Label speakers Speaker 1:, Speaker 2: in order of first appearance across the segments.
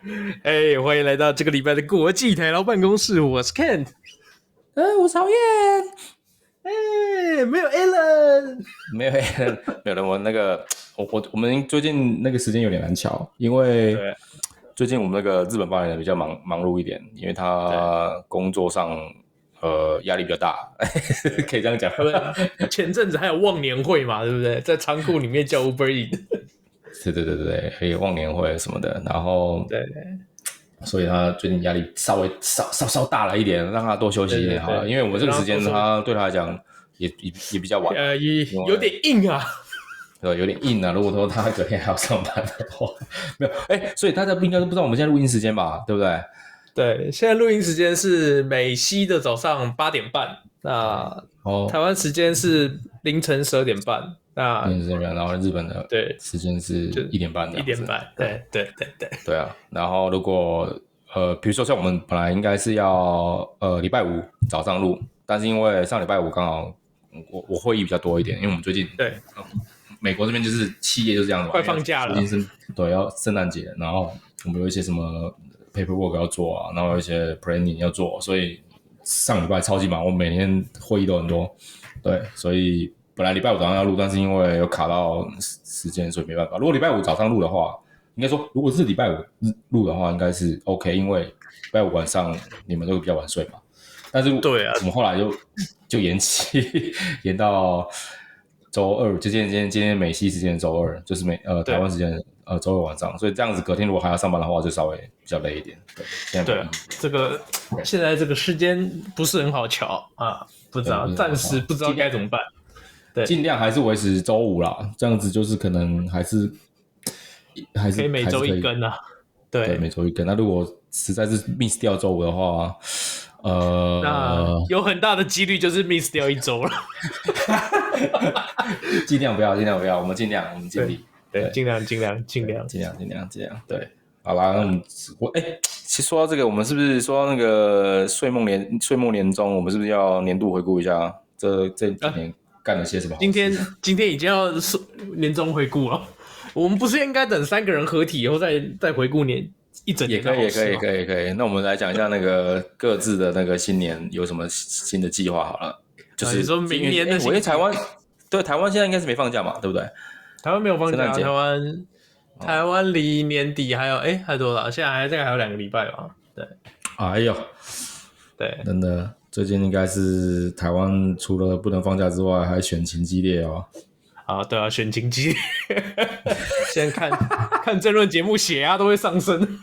Speaker 1: 哎，欢迎来到这个礼拜的国际台劳办公室，我是 Ken，哎，我是曹燕，哎，没有 Alan，
Speaker 2: 没有 Alan，没有了。我那个，我我我们最近那个时间有点难巧，因为最近我们那个日本发言人比较忙忙碌一点，因为他工作上呃压力比较大，可以这样讲。
Speaker 1: 前阵子还有忘年会嘛，对不对？在仓库里面叫 Uber Eats。
Speaker 2: 对对对对对，还有忘年会什么的，然后对对，所以他最近压力稍微稍稍稍大了一点，让他多休息一点好了。因为我们这个时间他对他来讲也也也比较晚，
Speaker 1: 呃，也有点硬啊，
Speaker 2: 对，有点硬啊。如果说他隔天还要上班的话，没有，哎，所以大家不应该都不知道我们现在录音时间吧？对不对？
Speaker 1: 对，现在录音时间是美西的早上八点半，那哦，台湾时间是凌晨十二点半。那凌晨十二点
Speaker 2: 然后日本的对。时间是一点半的，
Speaker 1: 一点半，对对。对对
Speaker 2: 对。啊。然后如果呃，比如说像我们本来应该是要呃礼拜五早上录，但是因为上礼拜五刚好我我会议比较多一点，因为我们最近
Speaker 1: 对。
Speaker 2: 美国这边就是企业就是这样的，
Speaker 1: 快放假了，
Speaker 2: 是对，要圣诞节，然后我们有一些什么 paperwork 要做啊，然后有一些 planning 要做，所以上礼拜超级忙，我每天会议都很多，对，所以。本来礼拜五早上要录，但是因为有卡到时间，所以没办法。如果礼拜五早上录的话，应该说如果是礼拜五录的话，应该是 OK，因为礼拜五晚上你们都会比较晚睡嘛。但是对啊，我们后来就就延期，延到周二，就今天今天今天美西时间周二，就是美呃台湾时间呃周二晚上，所以这样子隔天如果还要上班的话，就稍微比较累一点。对，现在
Speaker 1: 对，这个现在这个时间不是很好瞧啊，不知道暂时不知道该怎么办。对，尽
Speaker 2: 量还是维持周五啦，这样子就是可能还是还是可以
Speaker 1: 每周一更啊。对，
Speaker 2: 对，每周一根。那如果实在是 miss 掉周五的话，呃，
Speaker 1: 那有很大的几率就是 miss 掉一周了。
Speaker 2: 尽量不要，尽量不要，我们尽量，我们尽力，
Speaker 1: 对，尽量，尽量，尽量，
Speaker 2: 尽量，尽量，尽量。对，好吧，那我们我哎，其实说到这个，我们是不是说到那个岁末年岁末年终，我们是不是要年度回顾一下这这几年？干了些什么？
Speaker 1: 今天今天已经要年终回顾了，我们不是应该等三个人合体以后再再回顾年一整年？
Speaker 2: 也可以，也可以，可以，可以。那我们来讲一下那个各自的那个新年有什么新的计划好了。就是、啊、说明年的新，我因为台湾对台湾现在应该是没放假嘛，对不对？
Speaker 1: 台湾没有放假，台湾台湾离年底还有哎、欸、还多少，现在还这个还有两个礼拜吧？对，
Speaker 2: 哎呦，
Speaker 1: 对，
Speaker 2: 真的。最近应该是台湾除了不能放假之外，还选情激烈哦。
Speaker 1: 啊，对啊，选情激烈。现在看 看政论节目，血压都会上升。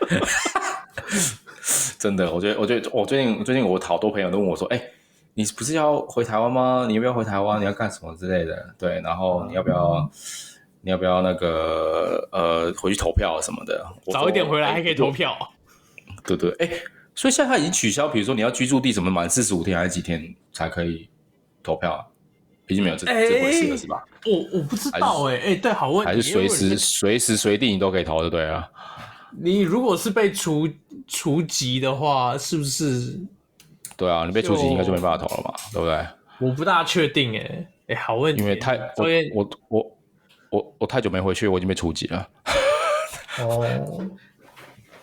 Speaker 2: 真的，我觉得，我觉得，我最近最近我好多朋友都问我说：“哎、欸，你不是要回台湾吗？你要不要回台湾？你要干什么之类的？对，然后你要不要，嗯、你要不要那个呃回去投票什么的？
Speaker 1: 早一点回来还可以投票。
Speaker 2: 欸、对对，哎、欸。”所以现在他已经取消，比如说你要居住地什么满四十五天还是几天才可以投票啊？已经没有这、欸、这回事了，是吧？
Speaker 1: 我我不知道哎、欸、哎、欸，对，好问题，
Speaker 2: 还是随时随时随地你都可以投，对不对啊？
Speaker 1: 你如果是被除除籍的话，是不是？
Speaker 2: 对啊，你被除籍应该就没办法投了嘛，对不对？
Speaker 1: 我不大确定哎、欸、哎、欸，好问题，
Speaker 2: 因为太我我我我我太久没回去，我已经被除籍了。
Speaker 1: 哦。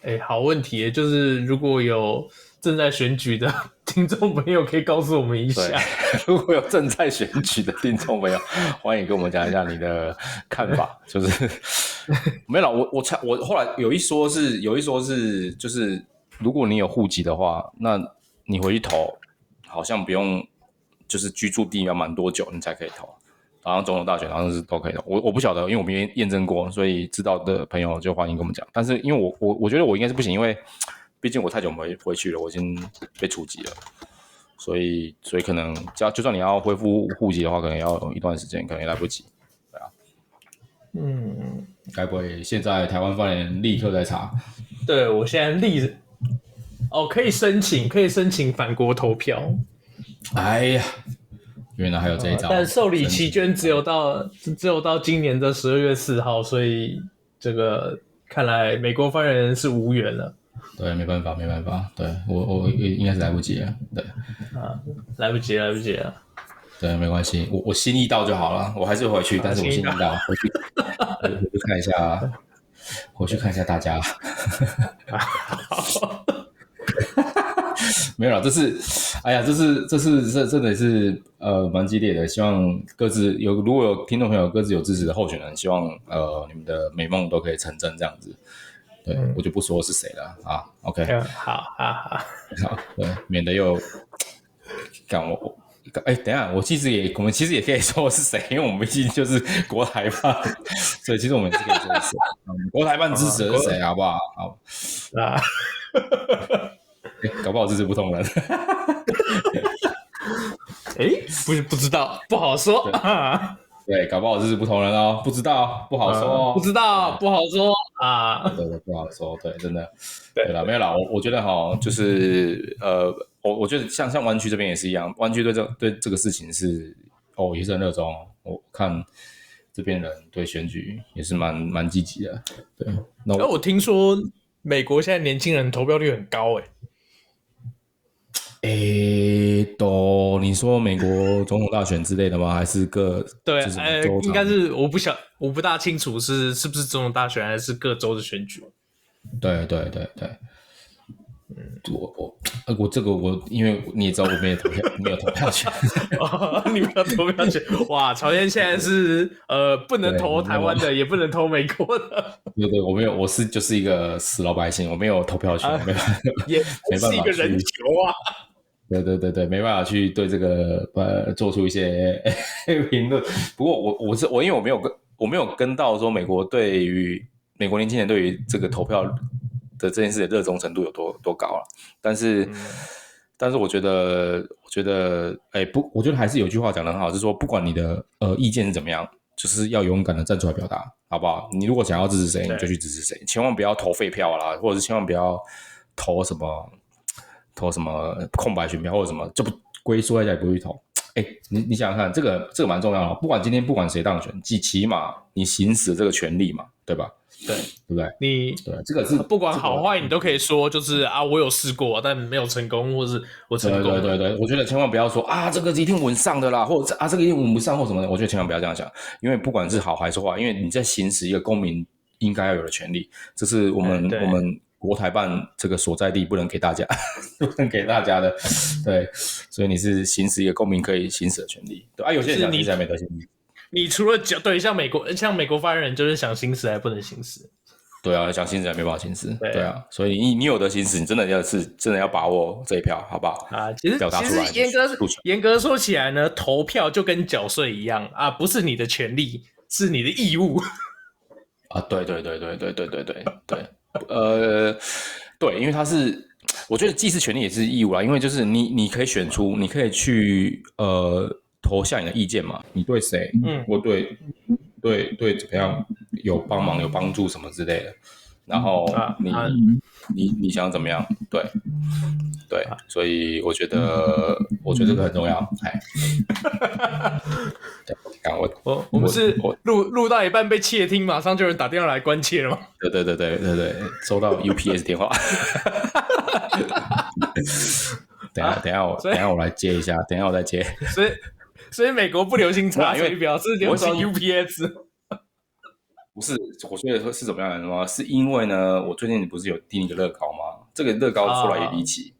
Speaker 1: 哎、欸，好问题，就是如果有正在选举的 听众朋友，可以告诉我们一下。
Speaker 2: 如果有正在选举的听众朋友，欢迎跟我们讲一下你的看法。就是 没有，我我猜，我后来有一说是，有一说是，就是如果你有户籍的话，那你回去投，好像不用，就是居住地要满多久，你才可以投。好像总统大选好像是都可以的，我我不晓得，因为我没验证过，所以知道的朋友就欢迎跟我们讲。但是因为我我我觉得我应该是不行，因为毕竟我太久没回去了，我已经被除籍了，所以所以可能只要就算你要恢复户籍的话，可能要一段时间，可能也来不及，对啊。嗯，该不会现在台湾方面立刻在查？
Speaker 1: 对，我现在立哦，可以申请，可以申请返国投票。
Speaker 2: 哎呀。原来还有这一招，
Speaker 1: 但受理期间只有到只有到今年的十二月四号，所以这个看来美国发言人是无缘了。
Speaker 2: 对，没办法，没办法。对我，我应该是来不及了。对，
Speaker 1: 啊，来不及，来不及了。
Speaker 2: 对，没关系，我我心意到就好了，我还是回去，但是我心意到回去，回去看一下。回去看一下大家。没有了，这是，哎呀，这是这是这真的是呃蛮激烈的。希望各自有如果有听众朋友各自有支持的候选人，希望呃你们的美梦都可以成真这样子。对、嗯、我就不说是谁了啊。OK，
Speaker 1: 好好好
Speaker 2: 好，对，免得又干我。哎，等一下，我其实也我们其实也可以说是谁，因为我们毕竟就是国台办，所以其实我们也是可以说是谁。国台办支持的是谁，好不好？好啊。欸、搞不好支持不同人。
Speaker 1: 哎、欸，不是不知道，不好说
Speaker 2: 对。对，搞不好支持不同人哦，不知道，不好说，
Speaker 1: 嗯、不知道，不好说啊。
Speaker 2: 对对，不好说，对，真的。对了，没有了。我我觉得哈，就是呃，我我觉得像像湾区这边也是一样，湾区对这对这个事情是哦也是很热衷。我看这边人对选举也是蛮蛮积极的。对，那我，
Speaker 1: 我听说美国现在年轻人投票率很高哎。
Speaker 2: 诶，都你说美国总统大选之类的吗？还是各
Speaker 1: 对？呃，应该是我不晓，我不大清楚是是不是总统大选，还是各州的选举。
Speaker 2: 对对对对，嗯，我我呃我这个我因为你也知道我没有投票，没有投票权，
Speaker 1: 你没有投票权。哇，朝鲜现在是呃不能投台湾的，也不能投美国的。
Speaker 2: 对对，我没有，我是就是一个死老百姓，我没有投票权，没办法，
Speaker 1: 也没办法是一个人球啊。
Speaker 2: 对对对对，没办法去对这个呃做出一些 评论。不过我我是我，因为我没有跟我没有跟到说美国对于美国年轻人对于这个投票的这件事的热衷程度有多多高了。但是、嗯、但是我觉得我觉得哎不，我觉得还是有句话讲的很好，就是说不管你的呃意见是怎么样，就是要勇敢的站出来表达，好不好？你如果想要支持谁，你就去支持谁，千万不要投废票啦，或者是千万不要投什么。投什么空白选票或者什么就不龟缩在家里不去投。哎，你你想想看，这个这个蛮重要的。不管今天不管谁当选，起起码你行使这个权利嘛，对吧？
Speaker 1: 对，
Speaker 2: 对不对？
Speaker 1: 你
Speaker 2: 对这个是
Speaker 1: 不管好坏，你都可以说，就是啊，我有试过，但没有成功，或是我成功。
Speaker 2: 对对对对，我觉得千万不要说啊，这个一定稳上的啦，或者啊，这个一定稳不上或什么的。我觉得千万不要这样想，因为不管是好还是坏，因为你在行使一个公民应该要有的权利，这是我们我们。国台办这个所在地不能给大家，不能给大家的，对，所以你是行使一个公民可以行使的权利，对啊，有些人想行使还没得行使。
Speaker 1: 你除了讲对，像美国，像美国发言人就是想行使还不能行使，
Speaker 2: 对啊，想行使还没办法行使，对，对啊，所以你你有的行使，你真的要是真的要把握这一票，好不好？
Speaker 1: 啊，其实其实严格严格说起来呢，投票就跟缴税一样啊，不是你的权利，是你的义务。
Speaker 2: 啊，对对对对对对对对对。呃，对，因为他是，我觉得既是权利也是义务啦。因为就是你，你可以选出，你可以去呃投下你的意见嘛。你对谁，嗯，我对对对怎么样有帮忙、有帮助什么之类的。然后你、你，你想怎么样？对对，所以我觉得我觉得这个很重要。哎，我
Speaker 1: 我我们是录录到一半被窃听，马上就有人打电话来关切了吗？
Speaker 2: 对对对对对对，收到 UPS 电话。等下等下我等下我来接一下，等下我再接。
Speaker 1: 所以所以美国不流行查水表，是流行 UPS。
Speaker 2: 不是，我觉得是怎么样的吗？是因为呢，我最近不是有订一个乐高吗？这个乐高出来也离奇，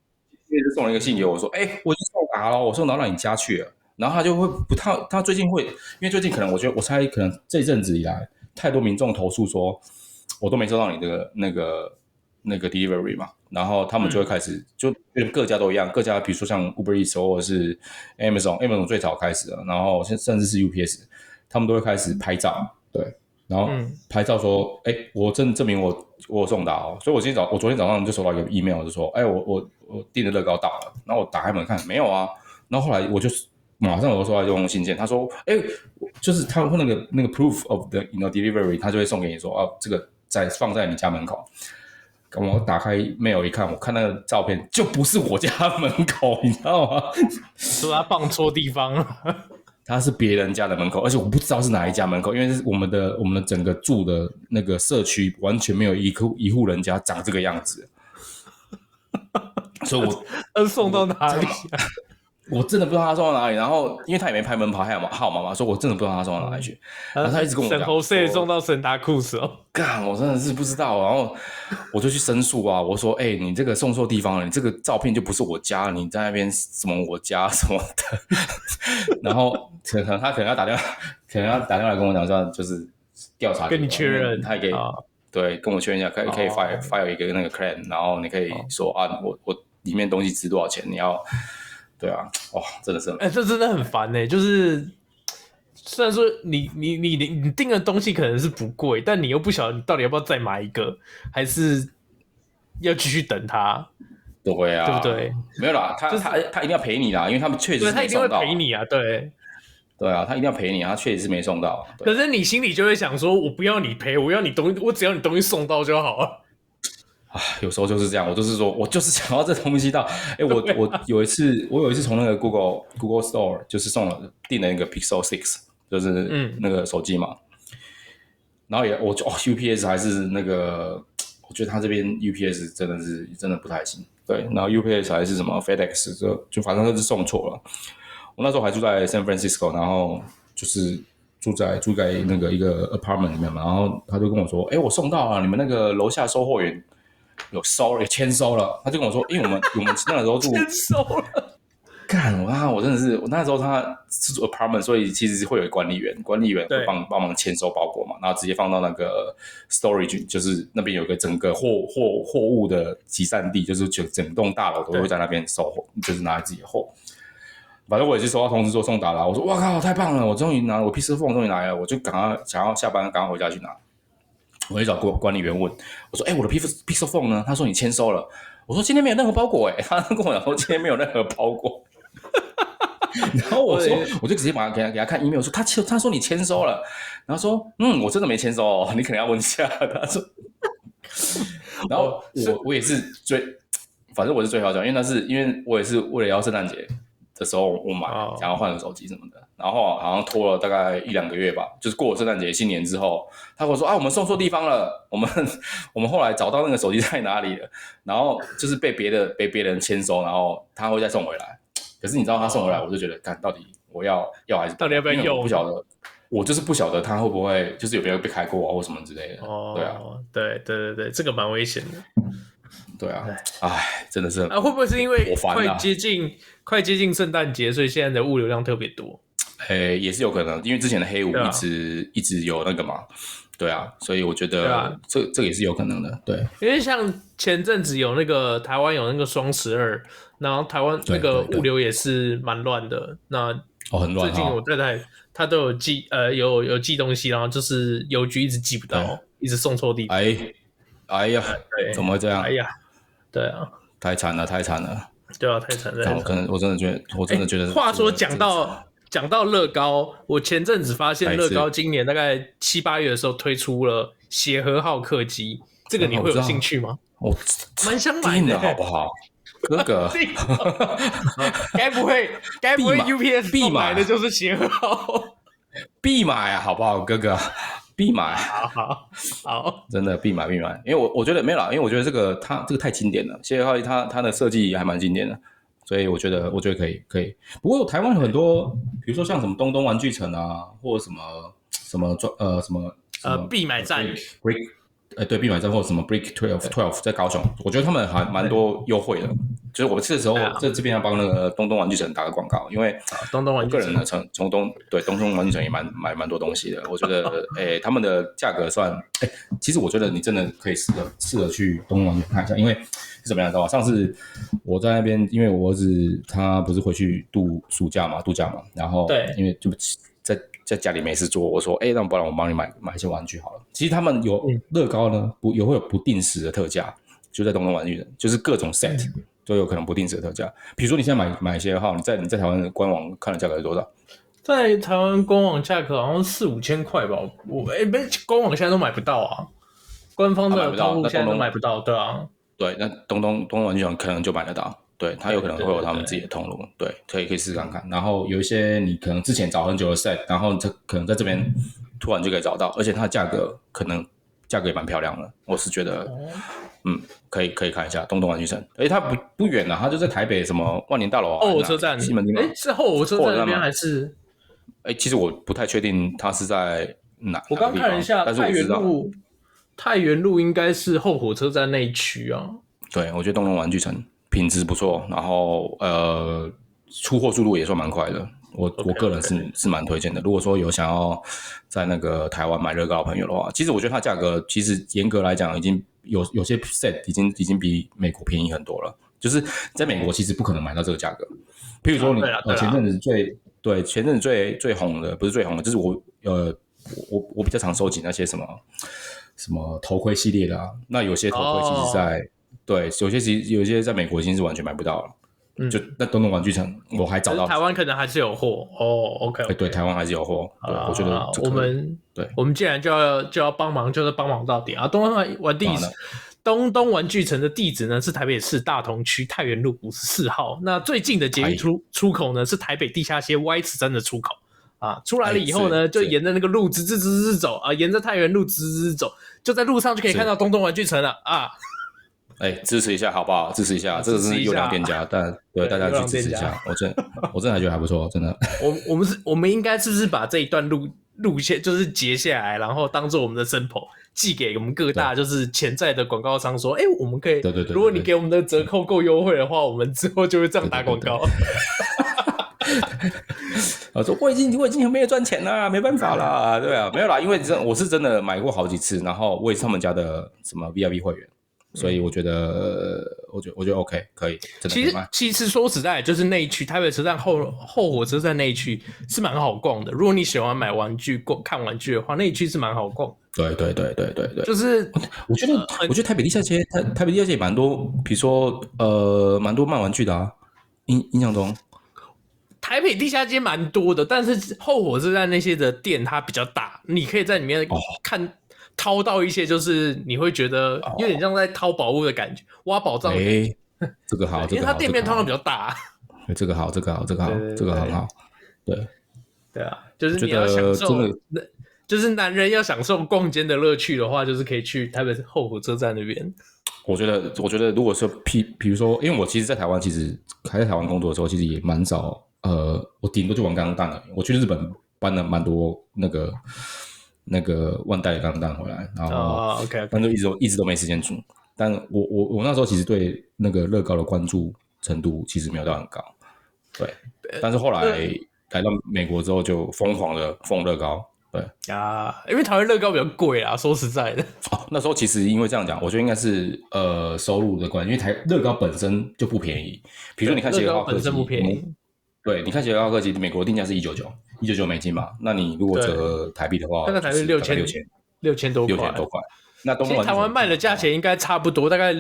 Speaker 2: 因为就送了一个信给我说，哎、欸，我就送达了，我送到到你家去了。然后他就会不太，他最近会，因为最近可能我觉得，我猜可能这阵子以来，太多民众投诉说，我都没收到你这个那个那个 delivery 嘛，然后他们就会开始，嗯、就各家都一样，各家比如说像 Uber Eats 或者是 Amazon，Amazon 最早开始的，然后甚甚至是 UPS，他们都会开始拍照，对。然后拍照说，哎、嗯，我证证明我我有送达哦，所以我今天早我昨天早上就收到一个 email，就说，哎，我我我订的乐高到了，然后我打开门看没有啊，然后后来我就马上我就收到一封信件，他说，哎，就是他会那个那个 proof of the you know delivery，他就会送给你说，哦，这个在放在你家门口，我打开 mail 一看，我看那个照片就不是我家门口，你知道吗？
Speaker 1: 说他放错地方了。
Speaker 2: 他是别人家的门口，而且我不知道是哪一家门口，因为是我们的我们的整个住的那个社区完全没有一户一户人家长这个样子，所以我
Speaker 1: 呃送到哪里？
Speaker 2: 我真的不知道他送到哪里。然后因为他也没拍门牌号码号码嘛，说我真的不知道他送到哪里去。然后他一直跟我讲，
Speaker 1: 圣荷西送到沈达库斯哦。
Speaker 2: 干，我真的是不知道。然后我就去申诉啊，我说，哎、欸，你这个送错地方了，你这个照片就不是我家，你在那边什么我家什么的。然后可能他可能要打电话，可能要打电话来跟我讲说，就是调查
Speaker 1: 跟你确认，
Speaker 2: 他也可对，跟我确认一下，可以可以 file file 一个那个 claim，然后你可以说啊，我我里面东西值多少钱？你要，对啊，哇，真的是，
Speaker 1: 哎、欸，这真的很烦呢。就是虽然说你你你你你订的东西可能是不贵，但你又不晓得你到底要不要再买一个，还是要继续等他？
Speaker 2: 对啊，
Speaker 1: 对不对？
Speaker 2: 没有啦，他、就是、他他一定要赔你啦，因为他们确实是
Speaker 1: 他一定会赔你啊，对。
Speaker 2: 对啊，他一定要赔你，他确实是没送到。
Speaker 1: 可是你心里就会想说，我不要你赔，我要你东西，我只要你东西送到就好了。
Speaker 2: 啊，有时候就是这样，我就是说我就是想要这东西到。哎，我我有一次，我有一次从那个 Google Google Store 就是送了订了一个 Pixel Six，就是嗯那个手机嘛。嗯、然后也我就哦 UPS 还是那个，我觉得他这边 UPS 真的是真的不太行。对，然后 UPS 还是什么 FedEx 就就反正就是送错了。我那时候还住在 San Francisco，然后就是住在住在那个一个 apartment 里面嘛，然后他就跟我说：“哎，我送到了，你们那个楼下收货员有收，也签收了。”他就跟我说：“因为我们我们那个时候住
Speaker 1: 签收了。”
Speaker 2: 干我啊！我真的是我那时候他是住 apartment，所以其实会有管理员，管理员会帮帮忙签收包裹嘛，然后直接放到那个 storage，就是那边有个整个货货货物的集散地，就是整整栋大楼都会在那边收货，就是拿自己的货。反正我也是收到通知说送达了，我说哇靠，太棒了！我终于拿我 Pixel Phone 终于来了，我就赶快想要下班赶快回家去拿。我去找管管理员问，我说哎、欸，我的 Pixel Pixel Phone 呢？他说你签收了。我说今天没有任何包裹哎、欸，他跟我讲说今天没有任何包裹。然后我说我就直接把他给他给他看 email 说他签他说你签收了，然后说嗯我真的没签收哦，你可能要问一下。他说，然后我我也是最反正我是最好讲，因为那是因为我也是为了要圣诞节。的时候我买，想要换个手机什么的，然后好像拖了大概一两个月吧，就是过了圣诞节、新年之后，他跟我说啊，我们送错地方了，我们我们后来找到那个手机在哪里了，然后就是被别的被别人签收，然后他会再送回来。可是你知道他送回来，我就觉得，看到底我要要还是
Speaker 1: 到底要不要用？
Speaker 2: 我不晓得，我就是不晓得他会不会就是有没有被开过啊，或什么之类的。哦，对啊，
Speaker 1: 对对对对，这个蛮危险的。
Speaker 2: 对啊，哎，真的是
Speaker 1: 啊，会不会是因为快接近快接近圣诞节，所以现在的物流量特别多？
Speaker 2: 诶，也是有可能，因为之前的黑五一直、啊、一直有那个嘛，对啊，所以我觉得这、啊、这个也是有可能的，对。因为
Speaker 1: 像前阵子有那个台湾有那个双十二，然后台湾那个物流也是蛮乱的。那
Speaker 2: 哦，很乱。
Speaker 1: 最近我太太她都有寄呃有有寄东西，然后就是邮局一直寄不到，一直送错地方。
Speaker 2: 哎哎呀，怎么会这样？
Speaker 1: 哎呀。对啊，
Speaker 2: 太惨了，太惨了。
Speaker 1: 对啊，太惨了。
Speaker 2: 我可能我真的觉得，我真的觉得。
Speaker 1: 话说讲到讲到乐高，我前阵子发现乐高今年大概七八月的时候推出了协和号客机，这个你会有兴趣吗？
Speaker 2: 我
Speaker 1: 蛮想买的，
Speaker 2: 好不好？哥哥
Speaker 1: 该不会该不会 UPS 必买的就是协和号？
Speaker 2: 必买啊，好不好，哥哥？必买，
Speaker 1: 好好好，
Speaker 2: 真的必买必买，因为我我觉得没有啦，因为我觉得这个它这个太经典了，协和号它它的设计还蛮经典的，所以我觉得我觉得可以可以。不过台湾有很多，比如说像什么东东玩具城啊，或者什么什么专呃什么
Speaker 1: 呃必买站。
Speaker 2: 哎，对，必买站或什么 Break Twelve Twelve 在高雄，我觉得他们还蛮多优惠的。就是我去的时候，在这边要帮那个东东玩具城打个广告，因为
Speaker 1: 东东玩具，个人呢
Speaker 2: 从从东对东东玩具城也蛮买蛮多东西的。我觉得，哎，他们的价格算，哎，其实我觉得你真的可以试着试着去东东玩具看一下，因为是怎么样知道吗？上次我在那边，因为我儿子他不是回去度暑假嘛，度假嘛，然后对，因为就。在家里没事做，我说，哎、欸，那不然我帮你买买一些玩具好了。其实他们有乐高呢，不也会有不定时的特价，就在东东玩具的，就是各种 set 都有可能不定时的特价。比如说你现在买买一些号，你在你在台湾的官网看的价格是多少？
Speaker 1: 在台湾官网价格好像四五千块吧。我哎，没、欸、官网现在都买不到啊，官方的通路现在都买不到，对啊。
Speaker 2: 对，那东东东东玩具城可能就买得到。对，他有可能会有他们自己的通路，对，对，对，对，可以可以试试看看。然后有一些你可能之前找很久的 set，然后这可能在这边突然就可以找到，而且它的价格可能价格也蛮漂亮的，我是觉得，嗯，可以可以看一下东东玩具城，哎，它不不远啊，它就在台北什么万年大楼啊，
Speaker 1: 后火车站西门町，哎，是后火车站那边还是？
Speaker 2: 哎，其实我不太确定它是在哪，
Speaker 1: 我刚看了一下，太原路，太原路应该是后火车站那一区啊。
Speaker 2: 对，我觉得东东玩具城品质不错，然后呃，出货速度也算蛮快的。我 okay, 我个人是.是蛮推荐的。如果说有想要在那个台湾买乐高的朋友的话，其实我觉得它价格其实严格来讲，已经有有些 set 已经已经比美国便宜很多了。就是在美国其实不可能买到这个价格。譬如说你呃前阵子最对前阵子最最红的不是最红的，就是我呃我我比较常收集那些什么什么头盔系列的啊。那有些头盔其实在、oh. 对有些其实有些在美国已经是完全买不到了。嗯就那东东玩具城，我还找到
Speaker 1: 台湾可能还是有货哦。OK，, okay.
Speaker 2: 对，台湾还是有货。我觉得
Speaker 1: 我们对，我们既然就要就要帮忙，就是帮忙到底啊！东东玩地东东玩具城的地址呢是台北市大同区太原路五十四号。那最近的捷运出出口呢是台北地下街 Y 字站的出口啊。出来了以后呢，就沿着那个路直直直直走啊，沿着太原路直直直走，就在路上就可以看到东东玩具城了啊。
Speaker 2: 哎，支持一下好不好？支持一下，这个是优良店家，但 对大家去支持一下。我真，我真的还觉得还不错，真的。
Speaker 1: 我我们是，我们应该是不是把这一段路路线就是截下来，然后当做我们的 sample 寄给我们各大就是潜在的广告商，说，哎，我们可以，对对对，如果你给我们的折扣够优惠的话，我们之后就会这样打广告。
Speaker 2: 我 说我已经我已经很没有赚钱了，没办法啦，对啊，没有啦，因为真我是真的买过好几次，然后我也是他们家的什么 VIP 会员。所以我觉得，我觉得我觉得 OK 可以。
Speaker 1: 其实其实说实在，就是那一区台北车站后后火车站那一区是蛮好逛的。如果你喜欢买玩具、逛看玩具的话，那一区是蛮好逛。
Speaker 2: 对对对对对对，
Speaker 1: 就是
Speaker 2: 我觉得、呃、我觉得台北地下街台台北地下街也蛮多，比如说呃蛮多卖玩具的啊。印印象中，
Speaker 1: 台北地下街蛮多的，但是后火车站那些的店它比较大，你可以在里面看。哦掏到一些，就是你会觉得有点像在掏宝物的感觉，哦、挖宝藏。哎，
Speaker 2: 这个好，因为
Speaker 1: 它店面通常比较大。
Speaker 2: 这个好，这个好，这个好，这个很好。对，
Speaker 1: 对啊，就是你要享受，那就是男人要享受逛街的乐趣的话，就是可以去台北后火车站那边。
Speaker 2: 我觉得，我觉得，如果说，譬，比如说，因为我其实，在台湾，其实还在台湾工作的时候，其实也蛮少。呃，我顶多就玩钢弹了。我去日本搬了蛮多那个。那个万代的钢弹回来，然后，oh, okay. 但就一直都一直都没时间煮。但我我我那时候其实对那个乐高的关注程度其实没有到很高，对。但是后来来到美国之后，就疯狂的疯乐高，对。
Speaker 1: 啊，因为台湾乐高比较贵啊，说实在的。
Speaker 2: 哦，那时候其实因为这样讲，我觉得应该是呃收入的关系，因为台乐高本身就不便宜。比如说你看，乐高
Speaker 1: 本身不便宜。
Speaker 2: 对，你看乐高科技，美国定价是一九九。一九九美金嘛，那你如果折台币的话，
Speaker 1: 大概才是六千六千六千多块，
Speaker 2: 六千多块。那东
Speaker 1: 台湾卖的价钱应该差不多，大概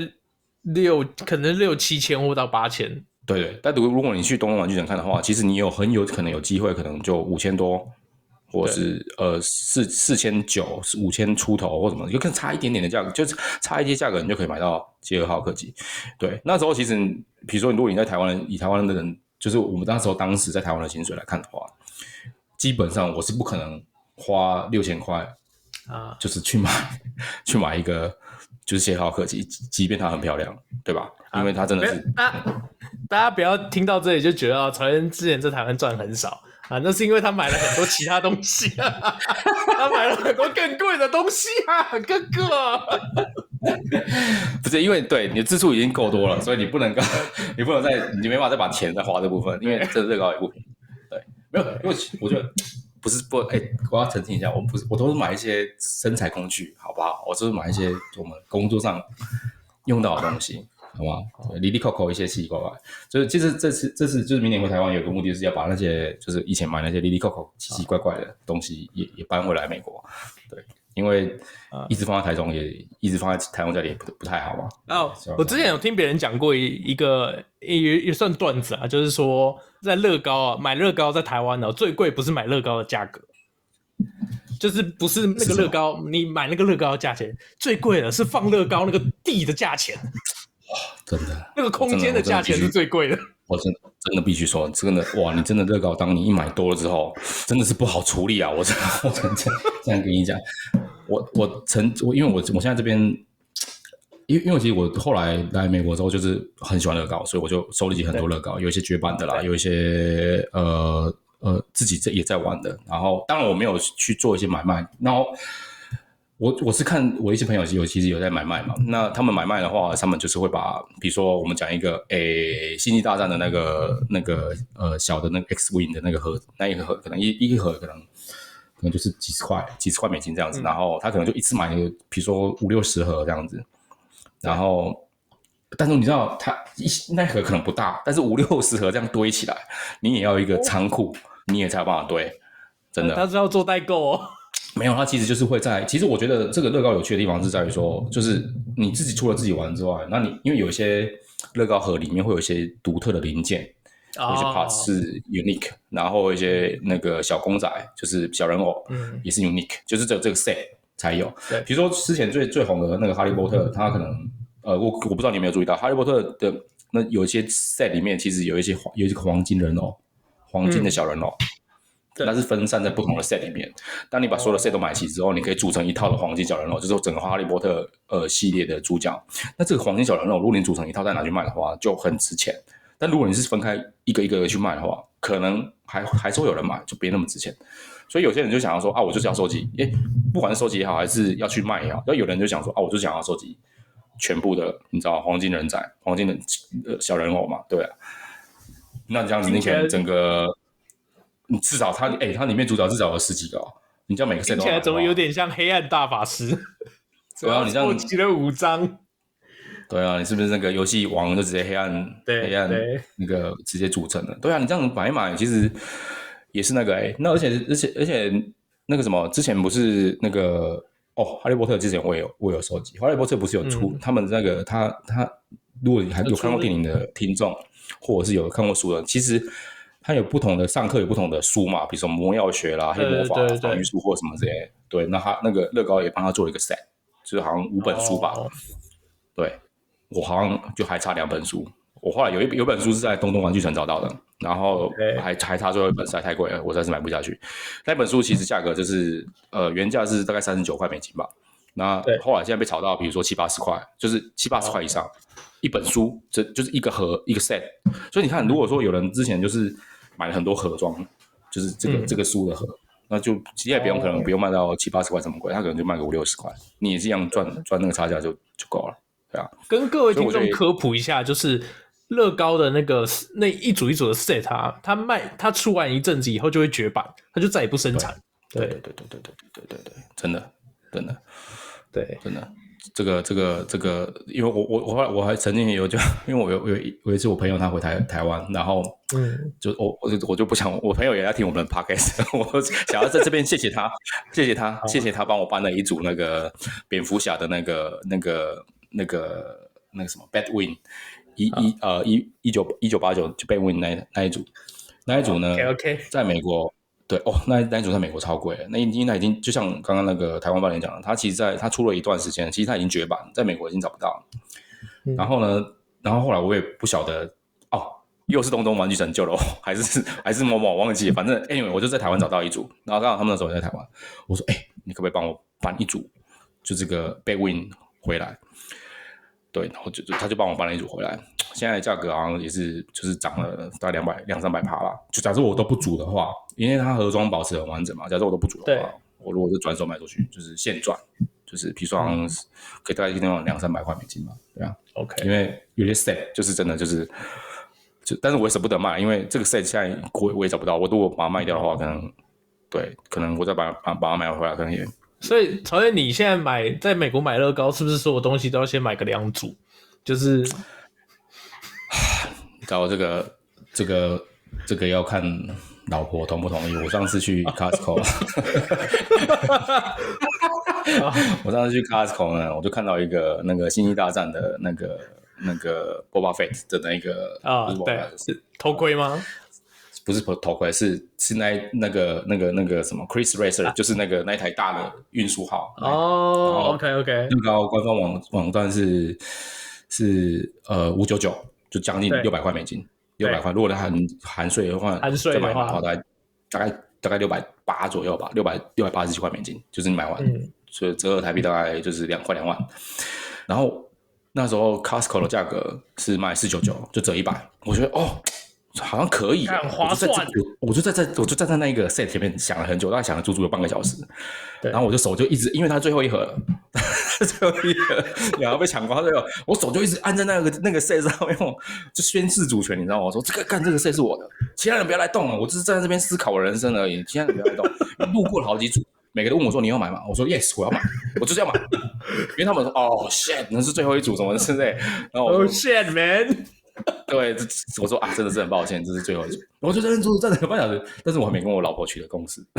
Speaker 1: 六可能六七千或到八千。
Speaker 2: 对对，但如如果你去东东玩具城看的话，其实你有很有可能有机会，可能就五千多，或者是呃四四千九、五千出头或什么，就更差一点点的价格，就是差一些价格，你就可以买到捷尔号客机。对，那时候其实比如说，如果你在台湾人，以台湾的人，就是我们那时候当时在台湾的薪水来看的话。基本上我是不可能花六千块啊，就是去买 去买一个就是捷尔号科技，即便它很漂亮，对吧？因为它真的是
Speaker 1: 啊，大家不要听到这里就觉得曹渊之前在台湾赚很少。啊，那是因为他买了很多其他东西，啊，他买了很多更贵的东西啊，哥哥，
Speaker 2: 不是因为对你的支出已经够多了，所以你不能够，你不能再，你没办法再把钱再花这部分，因为这乐高也不便宜。没有，因为我觉得不是不哎、欸，我要澄清一下，我不是我都是买一些身材工具，好不好？我就是买一些我们工作上用到的东西，好吗？里里扣扣一些奇奇怪怪，就是其实这次这次就是明年回台湾有个目的，是要把那些就是以前买那些里里扣扣奇奇怪怪的东西也也搬回来美国，对。因为一直放在台中，也一直放在台湾这里也不不太好嘛。
Speaker 1: 哦，我之前有听别人讲过一一个也也算段子啊，就是说在乐高啊买乐高在台湾呢最贵不是买乐高的价格，就是不是那个乐高，你买那个乐高的价钱最贵的是放乐高那个地的价钱。
Speaker 2: 哇，真的，
Speaker 1: 那个空间的价钱是最贵的。
Speaker 2: 我真的真的必须说，真的哇，你真的乐高，当你一买多了之后，真的是不好处理啊！我真的我真的这样跟你讲。我我曾我因为我我现在这边。因为因为其实我后来来美国之后，就是很喜欢乐高，所以我就收集很多乐高，有一些绝版的啦，有一些呃呃自己这也在玩的。然后当然我没有去做一些买卖。然后我我是看我一些朋友有其实有在买卖嘛。那他们买卖的话，他们就是会把，比如说我们讲一个诶星际大战的那个那个呃小的那个 X Wing 的那个盒子，那一个盒可能一一盒可能可能就是几十块几十块美金这样子。然后他可能就一次买，比如说五六十盒这样子。然后，但是你知道，他一那盒可能不大，但是五六十盒这样堆起来，你也要一个仓库，你也才有办法堆。真的，
Speaker 1: 他是要做代购哦？
Speaker 2: 没有，他其实就是会在。其实我觉得这个乐高有趣的地方是在于说，就是你自己除了自己玩之外，那你因为有一些乐高盒里面会有一些独特的零件，有些 parts 是 unique，然后一些那个小公仔就是小人偶，嗯，也是 unique，就是只有这个 set。才有，对，比如说之前最最红的那个哈利波特，它可能，呃，我我不知道你有没有注意到，哈利波特的那有一些 set 里面其实有一些黄，有一些黄金人偶，黄金的小人偶，嗯，那是分散在不同的 set 里面。当你把所有的 set 都买齐之后，你可以组成一套的黄金小人偶，就是整个哈利波特呃系列的主角。那这个黄金小人偶，如果你组成一套再拿去卖的话，就很值钱。但如果你是分开一个一个去卖的话，可能还还是会有人买，就别那么值钱。所以有些人就想要说啊，我就是要收集，诶，不管是收集也好，还是要去卖也好，然后有人就想说啊，我就想要收集全部的，你知道黄金人仔、黄金的呃小人偶嘛，对啊。那这样子，你可能整个，你至少它，诶，它里面主角至少有十几个哦，你这样每个
Speaker 1: 听起来怎么有点像黑暗大法师？
Speaker 2: 对啊，你这样
Speaker 1: 集了五张。
Speaker 2: 对啊，你是不是那个游戏王就直接黑暗？
Speaker 1: 对，
Speaker 2: 黑暗那个直接组成的。对啊，你这样买一买，其实。也是那个哎、欸，那而且而且而且那个什么，之前不是那个哦，哈利波特之前我也有我也有收集，哈利波特不是有出、嗯、他们那个他他，如果你还有看过电影的听众，或者是有看过书的，其实他有不同的上课有不同的书嘛，比如说魔药学啦、黑魔法、防御术或什么之类，对，那他那个乐高也帮他做了一个 set，就是好像五本书吧，哦、对，我好像就还差两本书。我后来有一有本书是在东东玩具城找到的，然后还还差最后一本，实在太贵了，我实在是买不下去。那本书其实价格就是呃原价是大概三十九块美金吧，那后来现在被炒到，比如说七八十块，就是七八十块以上一本书，这就是一个盒一个 set。所以你看，如果说有人之前就是买了很多盒装，就是这个、嗯、这个书的盒，那就其实也不用可能不用卖到七八十块这么贵，他可能就卖个五六十块，你也是一样赚赚那个差价就就够了，对啊。
Speaker 1: 跟各位听众科普一下，就是。乐高的那个那一组一组的 set，它它卖它出完一阵子以后就会绝版，它就再也不生产。
Speaker 2: 对对对对对对对对对，真的真的，
Speaker 1: 对
Speaker 2: 真的，这个这个这个，因为我我我后来我还曾经也有就，因为我有有有一次我朋友他回台台湾，然后嗯，就我我就我就不想，我朋友也在听我们的 podcast，我想要在这边谢谢他，谢谢他，谢谢他帮我搬了一组那个蝙蝠侠的那个那个那个那个什么 Batwing。一一呃一一九一九八九就被问那那一组，那一组呢
Speaker 1: ？OK
Speaker 2: 在美国对哦，那那一组在美国超贵，那已经那已经就像刚刚那个台湾班连讲的，他其实在他出了一段时间，其实他已经绝版，在美国已经找不到。嗯、然后呢，然后后来我也不晓得哦，又是东东玩具城救了我，还是还是某某忘记，反正 anyway 我就在台湾找到一组，然后刚好他们那时候也在台湾，我说哎、欸，你可不可以帮我搬一组，就这个 bad wing 回来？对，然后就就他就帮我搬了一组回来，现在价格好像也是就是涨了大概两百两三百趴吧。就假设我都不煮的话，因为它盒装保持很完整嘛，假设我都不煮的话，我如果是转手卖出去，就是现赚，就是比如说好像可以大概一天两三百块美金嘛，对啊。
Speaker 1: OK，
Speaker 2: 因为有些 set 就是真的就是，就但是我也舍不得卖，因为这个 set 现在我我也找不到，我如果把它卖掉的话，可能对，可能我再把把把它买回来，可能也。
Speaker 1: 所以，曹燕，你现在买在美国买乐高，是不是所有东西都要先买个两组？就是，你
Speaker 2: 知道这个这个这个要看老婆同不同意。我上次去 Costco，我上次去 Costco 呢，我就看到一个那个星际大战的那个那个 Boba Fett 的那个
Speaker 1: 啊，对，是头盔吗？
Speaker 2: 不是头头盔，是是那那个那个那个什么 Chris Racer，、啊、就是那个那一台大的运输号
Speaker 1: 哦。OK OK，
Speaker 2: 最高官方网网站是是呃五九九，就将近六百块美金，六百块。如果含含税的话，
Speaker 1: 含税的话，
Speaker 2: 大概大概大概六百八左右吧，六百六百八十几块美金，就是你买完、嗯、所以折合台币大概就是两块两万。然后那时候 Costco 的价格是卖四九九，就折一百。我觉得哦。好像可以，
Speaker 1: 很划算。
Speaker 2: 我就在这，我就站在那个 set 前面想了很久，大概想了足足有半个小时。然后我就手就一直，因为他最后一盒，最后一盒然后被抢光，最后我手就一直按在那个那个 set 上面，就宣誓主权，你知道吗？我说这个干这个 set 是我的，其他人不要来动了，我只是站在这边思考我人生而已，其他人不要来动。路过了好几组，每个都问我说你要买吗？我说 yes，我要买，我就是要买。因为他们说哦 shit，那是最后一组，什么之类。然后我说
Speaker 1: oh shit man。
Speaker 2: 对，我说啊，真的是很抱歉，这是最后一组。我就在那坐站了半小时，但是我还没跟我老婆取得共识。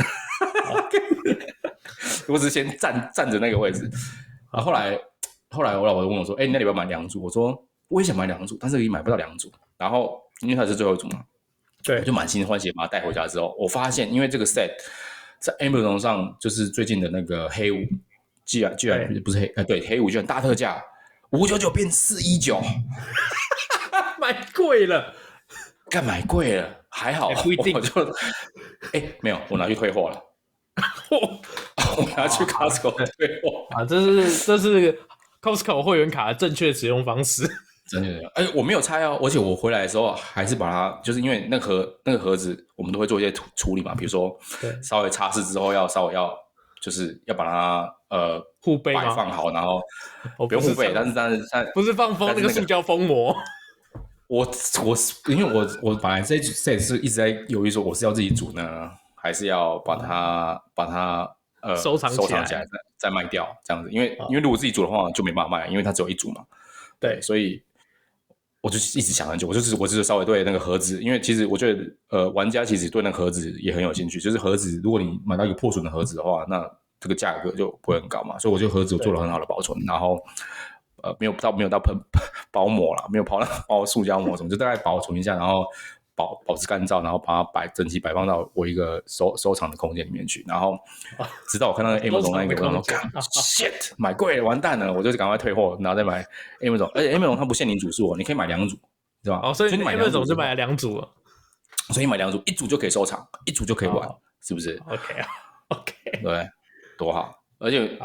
Speaker 2: 我只是先站站着那个位置。啊，后来后来我老婆问我说：“哎，那你那里要买两组？”我说：“我也想买两组，但是也买不到两组。”然后因为它是最后一组嘛，
Speaker 1: 对，
Speaker 2: 我就满心欢喜把它带回家之后，我发现因为这个 set 在 Amazon 上就是最近的那个黑五，居然居然不是黑，哎，对，黑五居然大特价，五九九变四一九。
Speaker 1: 买贵了，
Speaker 2: 干买贵了，还好，
Speaker 1: 不一定。
Speaker 2: 我就，哎，没有，我拿去退货了。我拿去 Costco 退货。
Speaker 1: 啊，这是这是 Costco 会员卡的正确使用方式。
Speaker 2: 真的，哎，我没有拆哦，而且我回来的时候还是把它，就是因为那盒那个盒子，我们都会做一些处处理嘛，比如说稍微擦拭之后要稍微要，就是要把它呃
Speaker 1: 护背
Speaker 2: 摆放好，然后不用护贝，但是但是但
Speaker 1: 不是放封那个塑胶封膜。
Speaker 2: 我我因为我我本来这这也是一直在犹豫说我是要自己煮呢，还是要把它把它呃
Speaker 1: 收藏
Speaker 2: 收藏起来再再卖掉这样子，因为因为如果自己煮的话就没办法卖，因为它只有一组嘛。对，所以我就一直想很久，我就是我就是稍微对那个盒子，因为其实我觉得呃玩家其实对那个盒子也很有兴趣，就是盒子如果你买到一个破损的盒子的话，那这个价格就不会很高嘛，所以我觉得盒子做了很好的保存，然后。呃，没有到没有到喷包膜了，没有包那包塑胶膜什么，就大概保存一下，然后保保持干燥，然后把它摆整齐摆放到我一个收收藏的空间里面去。然后 直到我看到 Amazon 那个，我说 shit 买贵了，完蛋了，我就赶快退货，然后再买 Amazon。而且 Amazon 它不限你组数，你可以买两组，是吧？
Speaker 1: 哦，所以你买两组就买了两组了。
Speaker 2: 所以买两组，一组就可以收藏，一组就可以玩，是不是
Speaker 1: ？OK 啊，OK，
Speaker 2: 对，多好，而且。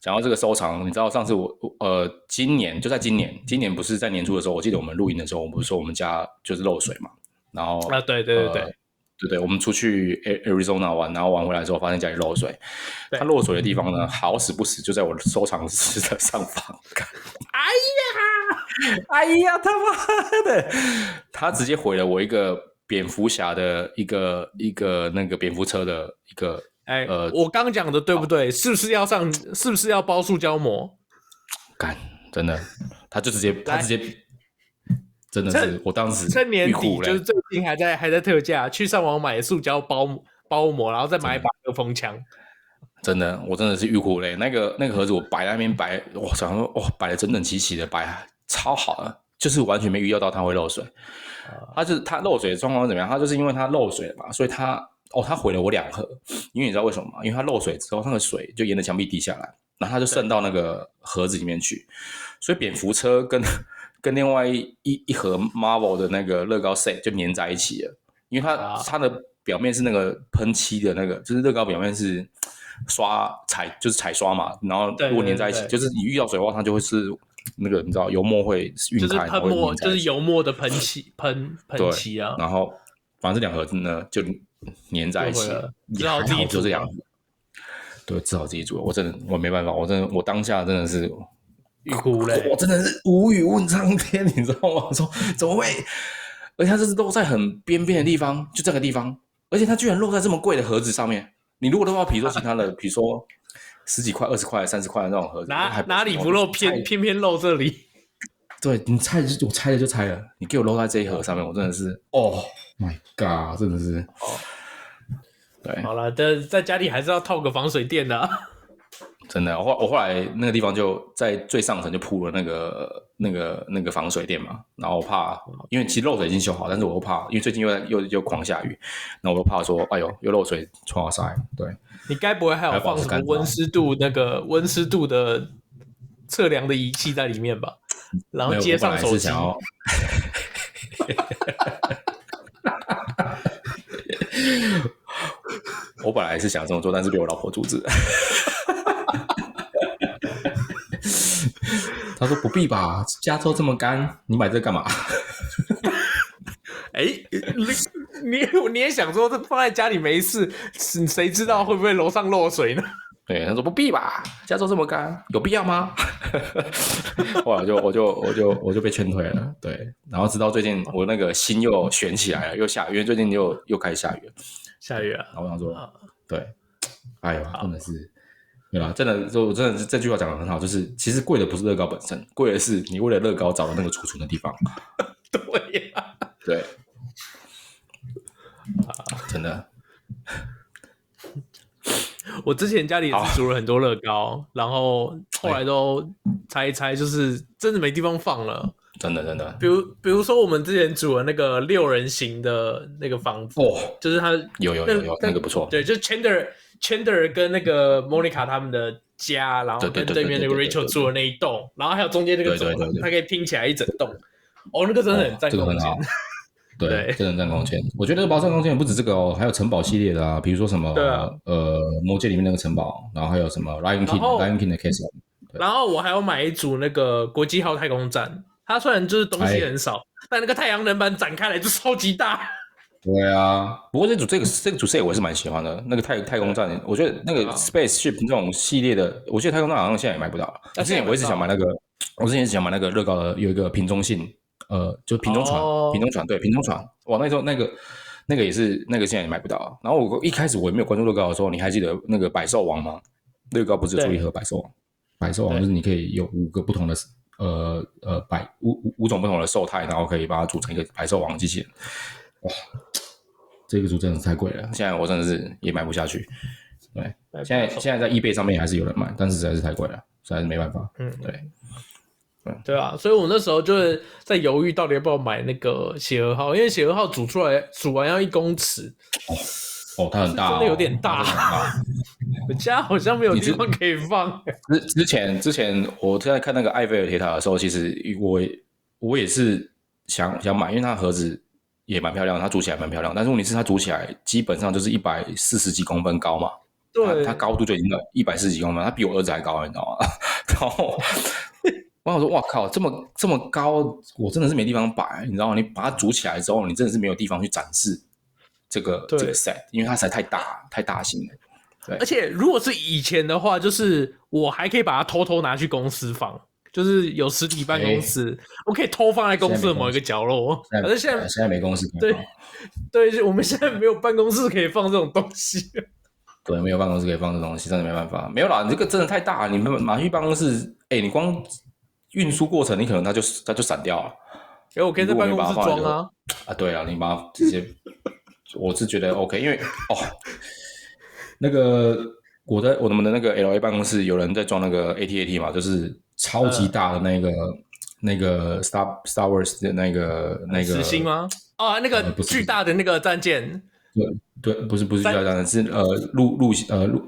Speaker 2: 讲到这个收藏，你知道上次我呃，今年就在今年，今年不是在年初的时候，我记得我们录音的时候，我们不是说我们家就是漏水嘛，然后
Speaker 1: 啊，对对对对、呃、
Speaker 2: 对。对，我们出去 Arizona 玩，然后玩回来之后发现家里漏水，它漏水的地方呢，好死不死就在我的收藏室的上方，
Speaker 1: 哎呀，哎呀，他妈的，
Speaker 2: 他直接毁了我一个蝙蝠侠的一个一个那个蝙蝠车的一个。
Speaker 1: 哎，呃，我刚讲的对不对？是不是要上？是不是要包塑胶膜？
Speaker 2: 干，真的，他就直接，他直接，真的是，我当时
Speaker 1: 趁年底就是最近还在还在特价，去上网买塑胶包包膜，然后再买一把热风枪。
Speaker 2: 真的，我真的是欲哭无泪。那个那个盒子我摆在那边摆，我想说，哇，摆的整整齐齐的，摆超好的，就是完全没预料到它会漏水。它就是它漏水的状况怎么样？它就是因为它漏水了嘛，所以它。哦，他毁了我两盒，因为你知道为什么吗？因为它漏水之后，那个水就沿着墙壁滴下来，然后它就渗到那个盒子里面去，所以蝙蝠车跟跟另外一一盒 Marvel 的那个乐高 set 就粘在一起了，因为它、啊、它的表面是那个喷漆的那个，就是乐高表面是刷彩，就是彩刷嘛，然后如果粘在一起，对对对，就是你遇到水的话，它就会是那个你知道油墨会晕开，
Speaker 1: 就是喷墨，就是油墨的喷 漆喷喷漆啊，
Speaker 2: 然后反正这两盒子呢就。粘在一起，只好自己就这样。对，只好自己做。我真的，我没办法，我真的，我当下真的是
Speaker 1: 欲哭无泪，
Speaker 2: 我真的是无语问苍天，你知道吗？说怎么会？而且它这是落在很边边的地方，就这个地方，而且它居然落在这么贵的盒子上面。你如果的话，比如说其他的，比如说十几块、二十块、三十块的那种盒子，
Speaker 1: 哪哪里不漏，偏偏偏漏这里。
Speaker 2: 对，你拆就我拆了就拆了，你给我漏在这一盒上面，我真的是哦。My God，真的是哦，对，
Speaker 1: 好了，但在家里还是要套个防水垫的、啊。
Speaker 2: 真的，我后我后来那个地方就在最上层就铺了那个那个那个防水垫嘛，然后我怕，因为其实漏水已经修好，但是我又怕，因为最近又又又狂下雨，那我又怕说，哎呦，又漏水，唰塞。对，
Speaker 1: 你该不会还有放什么温湿度那个温湿度的测量的仪器在里面吧？然后接上手机。
Speaker 2: 我本来是想这么做，但是被我老婆阻止。他说不必吧，加州这么干，你买这干嘛？
Speaker 1: 哎、欸，你你你也想说这放在家里没事，谁知道会不会楼上漏水呢？
Speaker 2: 对，他说不必吧，加州这么干，有必要吗？后来就我就我就我就被劝退了。对，然后直到最近我那个心又悬起来了，又下雨，因为最近又又开始下雨了，
Speaker 1: 下雨了。
Speaker 2: 然后我想说，对，哎呦，真的是，对吧？真的，就真的是这句话讲的很好，就是其实贵的不是乐高本身，贵的是你为了乐高找的那个储存的地方。
Speaker 1: 对呀、啊，
Speaker 2: 对，真的。
Speaker 1: 我之前家里也是煮了很多乐高，然后后来都拆一拆，就是真的没地方放了。
Speaker 2: 真的真的，
Speaker 1: 比如比如说我们之前组的那个六人行的那个房子，哦，就是它
Speaker 2: 有有有有那个不错，
Speaker 1: 对，就是 Chandler Chandler 跟那个 Monica 他们的家，然后跟对面那个 Rachel 住的那一栋，然后还有中间那个走廊，它可以拼起来一整栋。哦，那个真的很占空间。
Speaker 2: 对，真人战空间。我觉得包占空间也不止这个哦，还有城堡系列的啊，比如说什么，啊、呃，魔戒里面那个城堡，然后还有什么 Lion King，Lion King 的 Castle。
Speaker 1: 然后我还要买一组那个国际号太空站，它虽然就是东西很少，哎、但那个太阳能板展开来就超级大。
Speaker 2: 对啊，不过这组这个这个主 set 我是蛮喜欢的，那个太太空站，我觉得那个 Spaceship 这种系列的，我觉得太空站好像现在也买不到了。之前我一直想买那个，我之前一直想买那个乐高的有一个瓶中信。呃，就瓶中船，哦、瓶中船，对，瓶中船，哇，那时候那个那个也是那个现在也买不到。然后我一开始我也没有关注乐高的时候，你还记得那个百兽王吗？乐高不是出一盒百兽王，百兽王就是你可以有五个不同的呃呃百五五五种不同的兽态，然后可以把它组成一个百兽王机器人。哇，这个组真的是太贵了，现在我真的是也买不下去。对，现在现在在 eBay 上面还是有人买，但是实在是太贵了，实在是没办法。嗯，对。
Speaker 1: 对啊，所以我那时候就是在犹豫到底要不要买那个协和号，因为协和号煮出来煮完要一公尺
Speaker 2: 哦，哦，它很大，哦，
Speaker 1: 真的有点大，我家好像没有地方可以放。
Speaker 2: 之之前之前我在看那个埃菲尔铁塔的时候，其实我我也是想想买，因为它盒子也蛮漂亮，它煮起来蛮漂亮，但是问题是它煮起来基本上就是一百四十几公分高嘛，对，它高度就已经到一百四十几公分，它比我儿子还高，你知道吗？然后。然后我说：“哇靠，这么这么高，我真的是没地方摆，你知道吗？你把它组起来之后，你真的是没有地方去展示这个这个 set，因为它实在太大太大型了。对，
Speaker 1: 而且如果是以前的话，就是我还可以把它偷偷拿去公司放，就是有实体办公室，欸、我可以偷放在公司的某一个角落。可是现在
Speaker 2: 现在没公司
Speaker 1: 对 对，我们现在没有办公室可以放这种东西。
Speaker 2: 对，没有办公室可以放这东西，真的没办法。没有啦，你这个真的太大，你们拿去办公室，哎，你光。”运输过程，你可能它就它就散掉了。
Speaker 1: 哎，我可以在办公室装啊。
Speaker 2: 啊，对啊，你把它直接，我是觉得 OK，因为哦，那个我在我们的那个 LA 办公室有人在装那个 AT-AT 嘛，就是超级大的那个、呃、那个 Star Star Wars 的那个那个。
Speaker 1: 实心吗？啊，那个巨大的那个战舰。
Speaker 2: 对对，不是不是巨大战舰，是呃陆陆呃陆。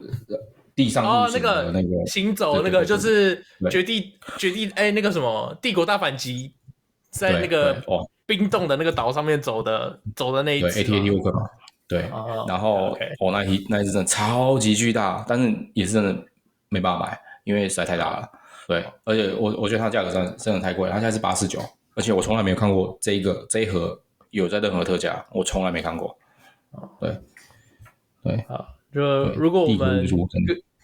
Speaker 2: 地上
Speaker 1: 哦，那个那个行走那个就是绝地绝地哎，那个什么帝国大反击，在那个冰冻的那个岛上面走的走的那一只
Speaker 2: AT-AT 乌克嘛，对，然后哦那一那一只真的超级巨大，但是也是真的没办法买，因为实在太大了。对，而且我我觉得它价格真的真的太贵了，它现在是八四九，而且我从来没有看过这一个这一盒有在任何特价，我从来没看过。对对，
Speaker 1: 好，就如果我们。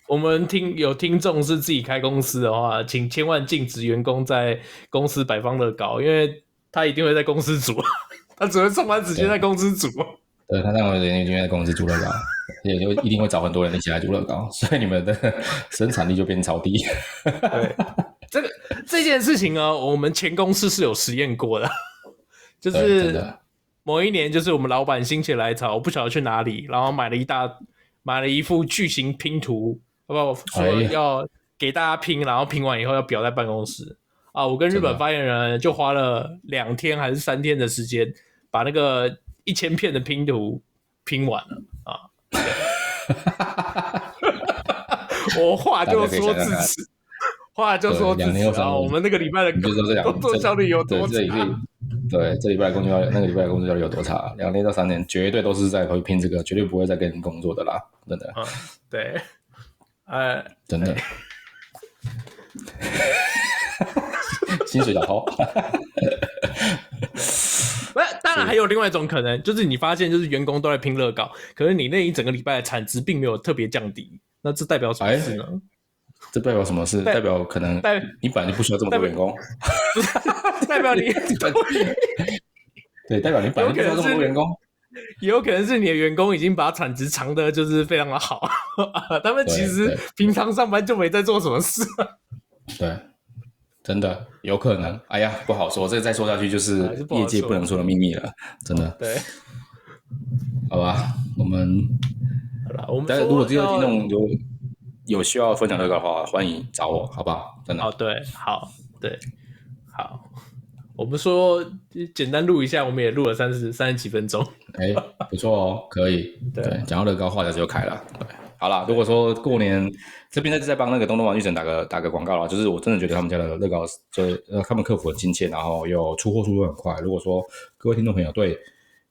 Speaker 1: 我们听有听众是自己开公司的话，请千万禁止员工在公司摆放乐高，因为他一定会在公司组，他只会上班直接在公司组。
Speaker 2: 对，他上班直接就在公司组乐高，也就一定会找很多人一起来组乐高，所以你们的生产力就变超低。
Speaker 1: 对，这个这件事情呢，我们前公司是有实验过的，就是某一年，就是我们老板心血来潮，我不晓得去哪里，然后买了一大买了一副巨型拼图。好不好？说要给大家拼，然后拼完以后要裱在办公室啊！我跟日本发言人就花了两天还是三天的时间，把那个一千片的拼图拼完了啊！我话就说自此，话就说自此啊！我们那个礼拜的工作效率有多差？
Speaker 2: 对，这礼拜的工作效率，那个礼拜的工作效率有多差？两年到三年，绝对都是在会拼这个，绝对不会再跟人工作的啦！真的，
Speaker 1: 嗯，对。呃，
Speaker 2: 真的，薪水小偷。
Speaker 1: 不，当然还有另外一种可能，就是你发现就是员工都在拼乐高，可是你那一整个礼拜的产值并没有特别降低，那这代表什么事呢？欸、
Speaker 2: 这代表什么事？代表可能你本来就不需要这么多员工，
Speaker 1: 代 表你
Speaker 2: 对，代表你本来就不需要这么多员工，
Speaker 1: 也有可能是你的员工已经把产值藏的就是非常的好，他们其实平常上班就没在做什么事，
Speaker 2: 对。真的有可能，哎呀，不好说，这个再说下去就是业界不能说的秘密了，真的。
Speaker 1: 对，
Speaker 2: 好吧，我们
Speaker 1: 好了，我们
Speaker 2: 但是如果这个听众有有需要分享这个的话，欢迎找我，好不好？真的。
Speaker 1: 哦，对，好，对，好，我们说简单录一下，我们也录了三十三十几分钟，
Speaker 2: 哎，不错哦，可以，对，讲到乐高，话匣子就开了，对。好啦，如果说过年这边在在帮那个东东玩具城打个打个广告啦，就是我真的觉得他们家的乐高，就是呃他们客服很亲切，然后又出货速度很快。如果说各位听众朋友对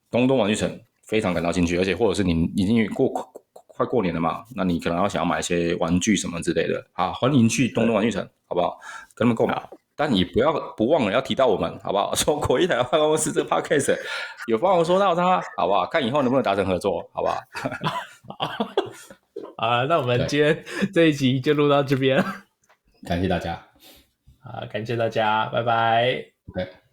Speaker 2: 东东玩具城非常感到兴趣，而且或者是你已经过快过年了嘛，那你可能要想要买一些玩具什么之类的，好，欢迎去东东玩具城，好不好？跟他们购买，但你不要不忘了要提到我们，好不好？说国一台办公室这个 podcast 有帮我说到他，好不好？看以后能不能达成合作，好不好？
Speaker 1: 好，那我们今天这一集就录到这边，
Speaker 2: 感谢大家，
Speaker 1: 好，感谢大家，拜拜。
Speaker 2: OK。